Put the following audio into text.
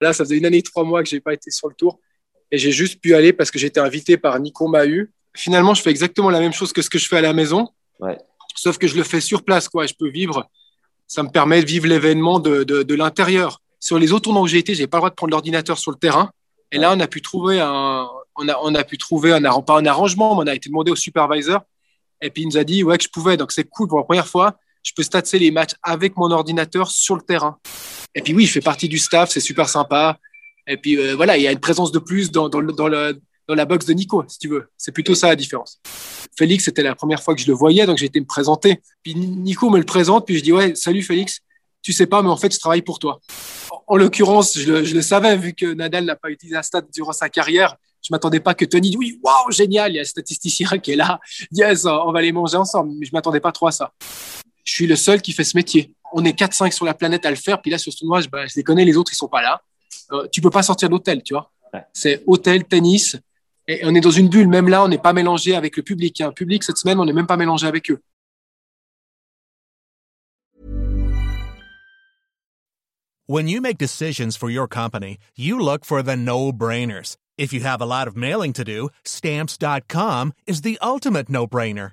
Là, ça faisait une année et trois mois que j'ai pas été sur le tour et j'ai juste pu aller parce que j'étais invité par Nico Mahu. Finalement, je fais exactement la même chose que ce que je fais à la maison, Ouais. sauf que je le fais sur place. Quoi. Je peux vivre, ça me permet de vivre l'événement de, de, de l'intérieur. Sur les autres tournois où j'ai été, j'ai pas le droit de prendre l'ordinateur sur le terrain. Et là, on a pu trouver un, on a, on a pu trouver un, pas un arrangement, mais on a été demandé au supervisor. Et puis il nous a dit ouais que je pouvais. Donc c'est cool pour la première fois. Je peux statser les matchs avec mon ordinateur sur le terrain. Et puis oui, je fais partie du staff, c'est super sympa. Et puis euh, voilà, il y a une présence de plus dans, le- le, la box de Nico, si tu veux. C'est plutôt ça la différence. Félix, c'était la première fois que je le voyais, donc j'ai été me présenter. Puis Nico me le présente, puis je dis ouais, salut Félix. Tu sais pas, mais en fait, je travaille pour toi. En, en l'occurrence, je, le- le savais, vu que Nadal n'a pas utilisé un stat durant sa carrière. Je m'attendais pas que Tony, oui, waouh, génial, il y a un statisticien qui est là. Yes, on va les manger ensemble. Mais je m'attendais pas trop à ça. Je suis le seul qui fait ce métier. On est 4-5 sur la planète à le faire. Puis là, sur ce tournoi, je, bah, je les connais, les autres, ils sont pas là. Euh, tu peux pas sortir d'hôtel, tu vois. Ouais. C'est hôtel, tennis. Et on est dans une bulle. Même là, on n'est pas mélangé avec le public. Il y a un public cette semaine, on n'est même pas mélangé avec eux. When you make decisions for your company, you look for the no brainers. If you have a lot of mailing to do, stamps.com is the ultimate no brainer.